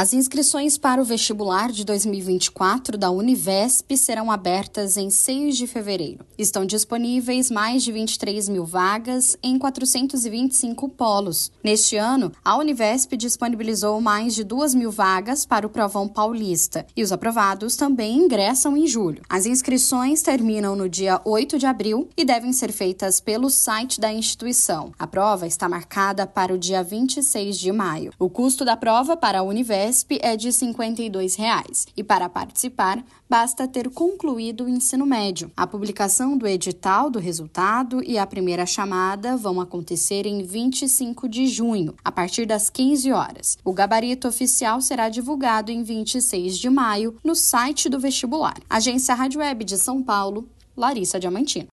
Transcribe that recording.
As inscrições para o vestibular de 2024 da Univesp serão abertas em 6 de fevereiro. Estão disponíveis mais de 23 mil vagas em 425 polos. Neste ano, a Univesp disponibilizou mais de 2 mil vagas para o Provão Paulista e os aprovados também ingressam em julho. As inscrições terminam no dia 8 de abril e devem ser feitas pelo site da instituição. A prova está marcada para o dia 26 de maio. O custo da prova para a Univesp Unifesp é de 52 reais, e para participar basta ter concluído o ensino médio. A publicação do edital do resultado e a primeira chamada vão acontecer em 25 de junho, a partir das 15 horas. O gabarito oficial será divulgado em 26 de maio no site do vestibular. Agência Rádio Web de São Paulo, Larissa Diamantino.